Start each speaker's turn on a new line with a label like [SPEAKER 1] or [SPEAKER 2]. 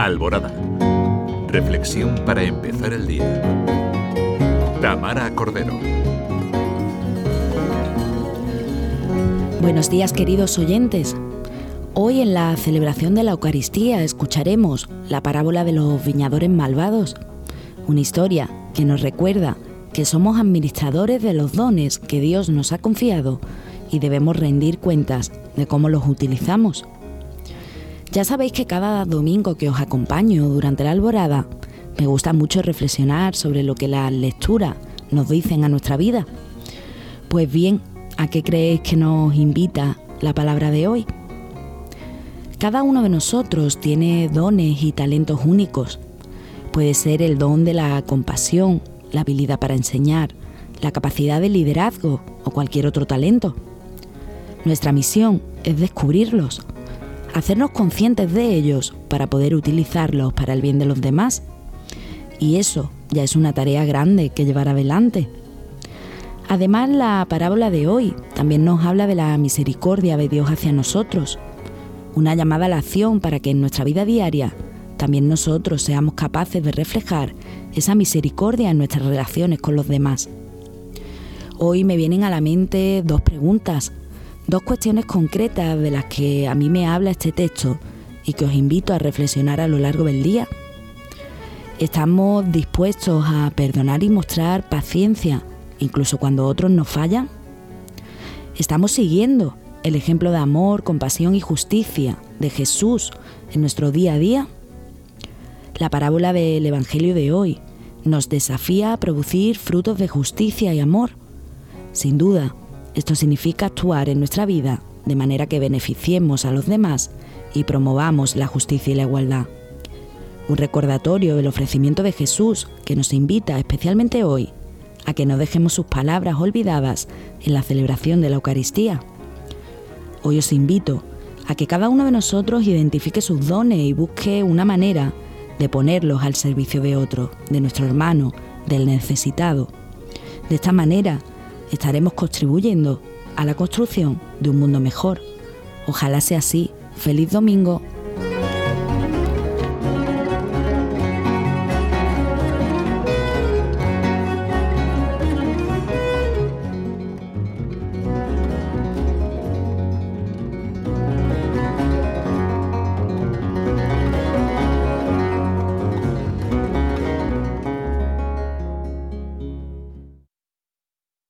[SPEAKER 1] Alborada. Reflexión para empezar el día. Tamara Cordero.
[SPEAKER 2] Buenos días queridos oyentes. Hoy en la celebración de la Eucaristía escucharemos la parábola de los viñadores malvados, una historia que nos recuerda que somos administradores de los dones que Dios nos ha confiado y debemos rendir cuentas de cómo los utilizamos. Ya sabéis que cada domingo que os acompaño durante la alborada, me gusta mucho reflexionar sobre lo que las lecturas nos dicen a nuestra vida. Pues bien, ¿a qué creéis que nos invita la palabra de hoy? Cada uno de nosotros tiene dones y talentos únicos. Puede ser el don de la compasión, la habilidad para enseñar, la capacidad de liderazgo o cualquier otro talento. Nuestra misión es descubrirlos, hacernos conscientes de ellos para poder utilizarlos para el bien de los demás. Y eso ya es una tarea grande que llevar adelante. Además, la parábola de hoy también nos habla de la misericordia de Dios hacia nosotros, una llamada a la acción para que en nuestra vida diaria también nosotros seamos capaces de reflejar esa misericordia en nuestras relaciones con los demás. Hoy me vienen a la mente dos preguntas, dos cuestiones concretas de las que a mí me habla este texto y que os invito a reflexionar a lo largo del día. ¿Estamos dispuestos a perdonar y mostrar paciencia incluso cuando otros nos fallan? ¿Estamos siguiendo el ejemplo de amor, compasión y justicia de Jesús en nuestro día a día? La parábola del Evangelio de hoy nos desafía a producir frutos de justicia y amor. Sin duda, esto significa actuar en nuestra vida de manera que beneficiemos a los demás y promovamos la justicia y la igualdad. Un recordatorio del ofrecimiento de Jesús que nos invita especialmente hoy a que no dejemos sus palabras olvidadas en la celebración de la Eucaristía. Hoy os invito a que cada uno de nosotros identifique sus dones y busque una manera de ponerlos al servicio de otro, de nuestro hermano, del necesitado. De esta manera estaremos contribuyendo a la construcción de un mundo mejor. Ojalá sea así. Feliz domingo